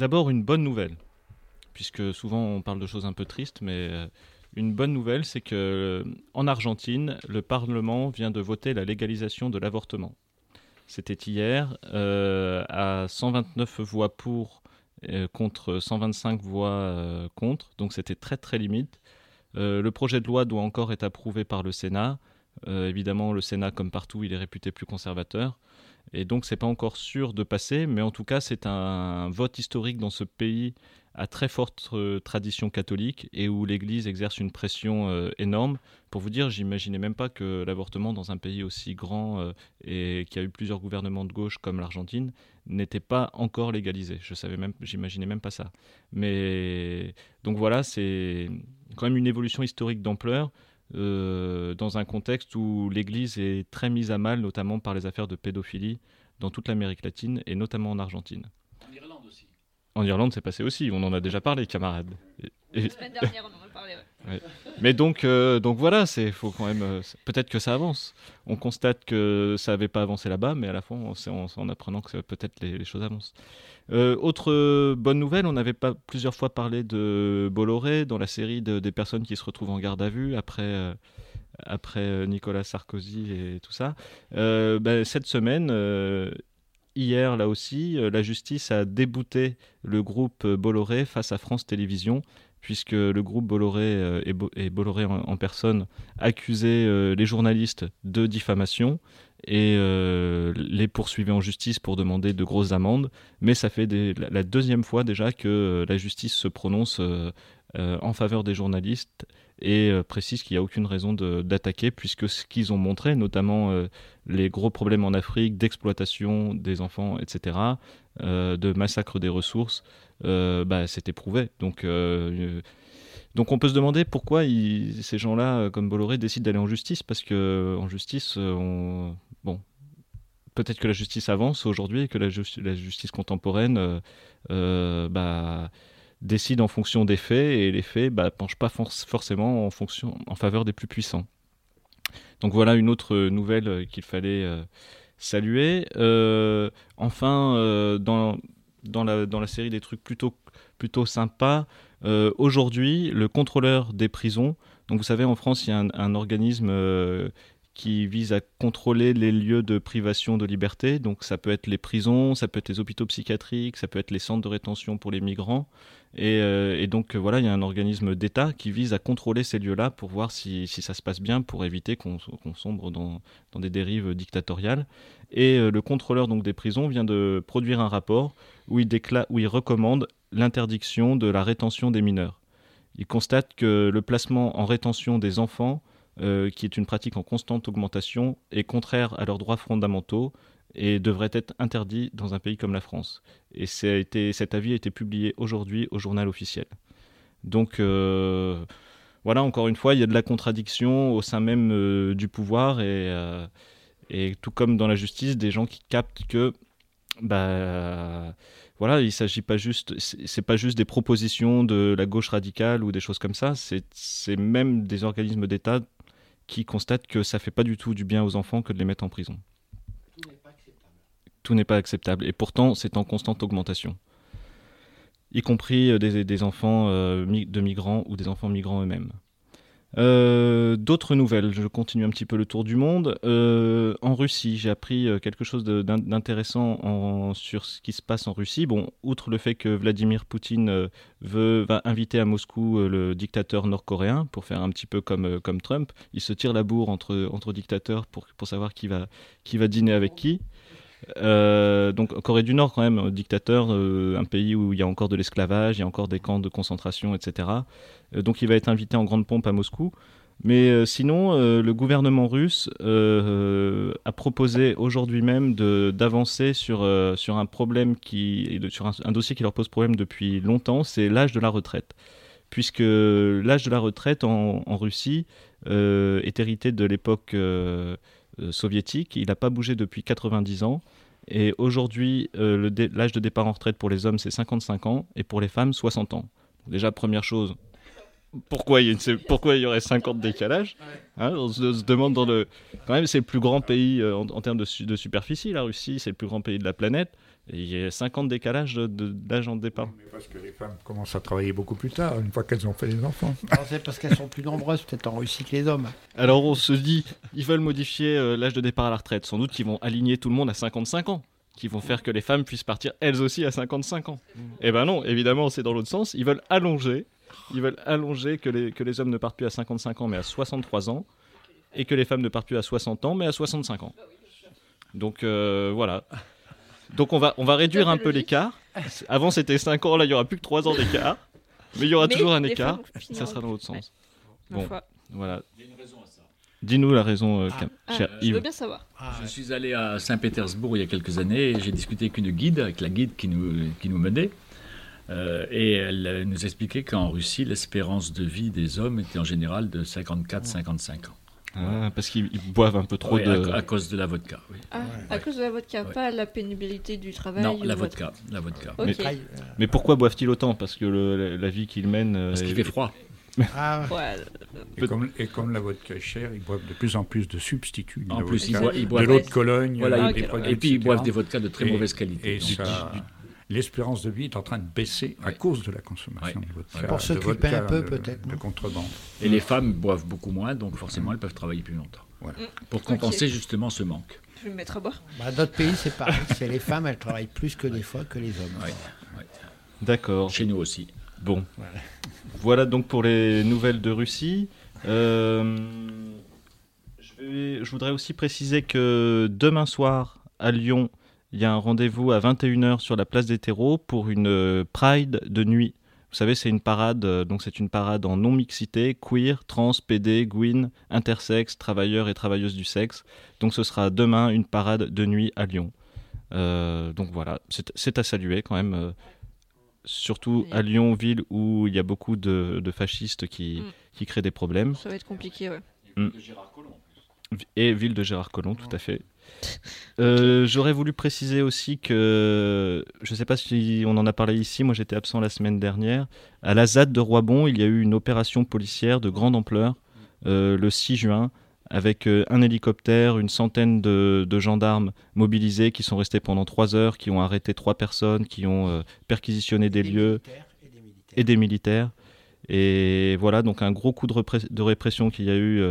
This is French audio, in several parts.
D'abord, une bonne nouvelle, puisque souvent on parle de choses un peu tristes, mais une bonne nouvelle, c'est que en Argentine, le Parlement vient de voter la légalisation de l'avortement. C'était hier, à 129 voix pour contre 125 voix contre, donc c'était très très limite. le projet de loi doit encore être approuvé par le Sénat. évidemment, le Sénat, comme partout, il est réputé plus conservateur. Et donc, c'est pas encore sûr de passer, mais en tout cas, c'est un vote historique dans ce pays à très forte euh, tradition catholique et où l'Église exerce une pression euh, énorme. Pour vous dire, j'imaginais même pas que l'avortement dans un pays aussi grand euh, et qui a eu plusieurs gouvernements de gauche comme l'Argentine n'était pas encore légalisé. Je savais même, j'imaginais même pas ça. Mais donc voilà, c'est quand même une évolution historique d'ampleur. Dans un contexte où l'Église est très mise à mal, notamment par les affaires de pédophilie dans toute l'Amérique latine et notamment en Argentine. En Irlande, c'est passé aussi. On en a déjà parlé, camarades. La semaine dernière, on en. Mais donc, euh, donc voilà, c'est faut quand même. Euh, peut-être que ça avance. On constate que ça n'avait pas avancé là-bas, mais à la fin, c'est en, apprenant que peut-être les, choses avancent. Euh, autre bonne nouvelle, on avait pas plusieurs fois parlé de Bolloré dans la série des personnes qui se retrouvent en garde à vue après après Nicolas Sarkozy et tout ça. Ben, cette semaine, hier, là aussi, la justice a débouté le groupe Bolloré face à France Télévisions, puisque le groupe Bolloré euh, et, Bolloré en, personne accusaient euh, les journalistes de diffamation et les poursuivaient en justice pour demander de grosses amendes. Mais ça fait la, deuxième fois déjà que la justice se prononce en faveur des journalistes et euh, précise qu'il n'y a aucune raison d'attaquer puisque ce qu'ils ont montré, notamment euh, les gros problèmes en Afrique d'exploitation des enfants, etc., euh, de massacre des ressources, bah, c'était prouvé. Donc, donc on peut se demander pourquoi ces gens-là, comme Bolloré, décident d'aller en justice parce que en justice, on... bon, peut-être que la justice avance aujourd'hui et que la, la justice contemporaine, bah décide en fonction des faits et les faits ne bah, penchent pas forcément en, faveur des plus puissants. Donc voilà une autre nouvelle euh, qu'il fallait euh, saluer. Euh, enfin, dans, la, série des trucs plutôt, plutôt sympas, aujourd'hui, le contrôleur des prisons, donc vous savez, en France, il y a un, organisme qui vise à contrôler les lieux de privation de liberté. Donc ça peut être les prisons, ça peut être les hôpitaux psychiatriques, ça peut être les centres de rétention pour les migrants. Euh, et, donc voilà, il y a un organisme d'État qui vise à contrôler ces lieux-là pour voir si, ça se passe bien, pour éviter qu'on sombre dans, des dérives dictatoriales. Et euh, le contrôleur donc des prisons vient de produire un rapport où il, où il recommande l'interdiction de la rétention des mineurs. Il constate que le placement en rétention des enfants, euh, qui est une pratique en constante augmentation, est contraire à leurs droits fondamentaux et devrait être interdit dans un pays comme la France. Et cet avis a été publié aujourd'hui au journal officiel. Donc euh, voilà, encore une fois, il y a de la contradiction au sein même euh, du pouvoir et, et, tout comme dans la justice, des gens qui captent que bah voilà, il s'agit pas juste, c'est pas juste des propositions de la gauche radicale ou des choses comme ça, c'est même des organismes d'État qui constatent que ça fait pas du tout du bien aux enfants que de les mettre en prison tout n'est pas acceptable. Et pourtant, c'est en constante augmentation. Y compris euh, des, enfants euh, de migrants ou des enfants migrants eux-mêmes. Euh, d'autres nouvelles, je continue un petit peu le tour du monde. en Russie, j'ai appris quelque chose d'intéressant sur ce qui se passe en Russie. Bon, outre le fait que Vladimir Poutine veut, va inviter à Moscou le dictateur nord-coréen pour faire un petit peu comme, Trump, il se tire la bourre entre, dictateurs pour, savoir qui va dîner avec qui. Euh, donc Corée du Nord quand même, dictateur, euh, un pays où il y a encore de l'esclavage, il y a encore des camps de concentration, etc. Euh, donc il va être invité en grande pompe à Moscou. Mais sinon, le gouvernement russe a proposé aujourd'hui même d'avancer sur, sur un problème qui, sur un, dossier qui leur pose problème depuis longtemps, c'est l'âge de la retraite. Puisque l'âge de la retraite en, en Russie est hérité de l'époque soviétique, il n'a pas bougé depuis 90 ans. Et aujourd'hui, euh, l'âge de départ en retraite pour les hommes, c'est 55 ans, et pour les femmes, 60 ans. Déjà, première chose, pourquoi il y, a une- pourquoi il y aurait 50 décalages Hein, on, se, se demande dans le. Quand même, c'est le plus grand pays euh, en, en termes de, su- de superficie, la Russie, c'est le plus grand pays de la planète. Et il y a 50 décalages d'âge en départ. Mais parce que les femmes commencent à travailler beaucoup plus tard, une fois qu'elles ont fait des enfants. Alors, C'est parce qu'elles sont plus nombreuses peut-être en Russie que les hommes. Alors on se dit, ils veulent modifier euh, l'âge de départ à la retraite. Sans doute qu'ils vont aligner tout le monde à 55 ans. Qui vont faire que les femmes puissent partir elles aussi à 55 ans. Eh ben non, évidemment, c'est dans l'autre sens. Ils veulent allonger. Ils veulent allonger que les, que les hommes ne partent plus à 55 ans mais à 63 ans. Et que les femmes ne partent plus à 60 ans mais à 65 ans. Donc euh, voilà. Donc on va, on va réduire un peu l'écart. Avant c'était 5 ans, là il y aura plus que 3 ans d'écart. Mais il y aura Mais toujours un écart. Ça sera dans l'autre sens. Bon. Voilà. Dis-nous la raison, euh, Ah. Ah, cher je veux bien savoir. Ah, Je suis allé à Saint-Pétersbourg il y a quelques années et j'ai discuté avec une guide, avec la guide qui nous, qui nous menait. Euh, et elle euh, nous expliquait qu'en Russie, l'espérance de vie des hommes était en général de 54-55 ans. Ah, parce qu'ils ils boivent un peu trop Ouais, de. à, à cause de la vodka. oui. Ah, à cause de la vodka, Ouais. pas la pénibilité du travail Non, la vodka. La vodka. Mais- pourquoi boivent-ils autant? Parce que le- la, la vie qu'ils mènent. euh, Parce qu'il est- fait froid. ah, Ouais, Et comme, et comme la vodka est chère, ils boivent de plus en plus de substituts. de En plus, ils vodka. boivent, ils de l'eau de Cologne, voilà, et puis ils boivent des vodkas de très Et- mauvaise qualité. Et Donc, ça- du- l'espérance de vie est en train de baisser à cause de la consommation de vodka. Pour s'occuper un peu, peut-être, De contrebande. Et les femmes boivent beaucoup moins, donc forcément, elles peuvent travailler plus longtemps. Voilà. Pour compenser justement ce manque. je vais me mettre à boire. bah, D'autres pays, c'est pareil. C'est les femmes, elles travaillent plus que des fois que les hommes. Ouais, ouais. D'accord. Chez nous aussi. Bon. Voilà. Voilà donc pour les nouvelles de Russie. Euh, je, vais- je voudrais aussi préciser que demain soir à Lyon, il y a un rendez-vous à 21h sur la place des terreaux pour une euh, Pride de nuit. Vous savez, c'est une parade, euh, donc c'est une parade en non-mixité, queer, trans, PD, gwyn, intersexe, travailleurs et travailleuses du sexe. Donc ce sera demain une parade de nuit à Lyon. Euh, donc voilà, c'est à saluer quand même. euh, surtout à Lyon, ville où il y a beaucoup de, de fascistes qui, Mm. qui créent des problèmes. Ça va être compliqué, ouais. Et ville de Gérard Collomb, tout à fait. Euh, J'aurais voulu préciser aussi que, je ne sais pas si on en a parlé ici, moi j'étais absent la semaine dernière, à la ZAD de Roibon, il y a eu une opération policière de grande ampleur euh, le 6 juin, avec euh, un hélicoptère, une centaine de, de gendarmes mobilisés qui sont restés pendant trois heures, qui ont arrêté trois personnes, qui ont euh, perquisitionné des lieux et des militaires. et des militaires. Et voilà, donc un gros coup de répression qu'il y a eu.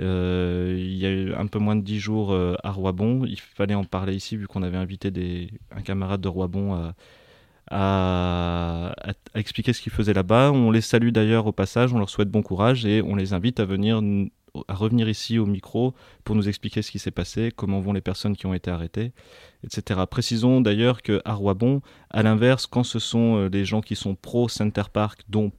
Euh, il y a eu un peu moins de dix jours euh, à Roibon. Il fallait en parler ici vu qu'on avait invité un camarade de Roibon à, à- à- à expliquer ce qu'ils faisaient là-bas. On les salue d'ailleurs au passage, on leur souhaite bon courage et on les invite à venir à revenir ici au micro pour nous expliquer ce qui s'est passé, comment vont les personnes qui ont été arrêtées, etc. Précisons d'ailleurs qu'à Roibon, à l'inverse, quand ce sont euh, les gens qui sont pro-Center Park, donc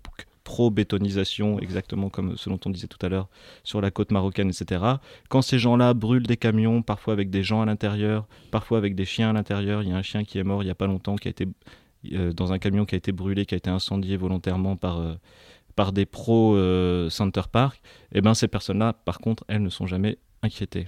pro-bétonisation, exactement comme ce dont on disait tout à l'heure sur la côte marocaine, etc., quand ces gens-là brûlent des camions, parfois avec des gens à l'intérieur, parfois avec des chiens à l'intérieur, il y a un chien qui est mort il n'y a pas longtemps, qui a été euh, dans un camion qui a été brûlé, qui a été incendié volontairement par, euh, par des pros euh, Center Park, et ben ces personnes-là, par contre, elles ne sont jamais inquiétées.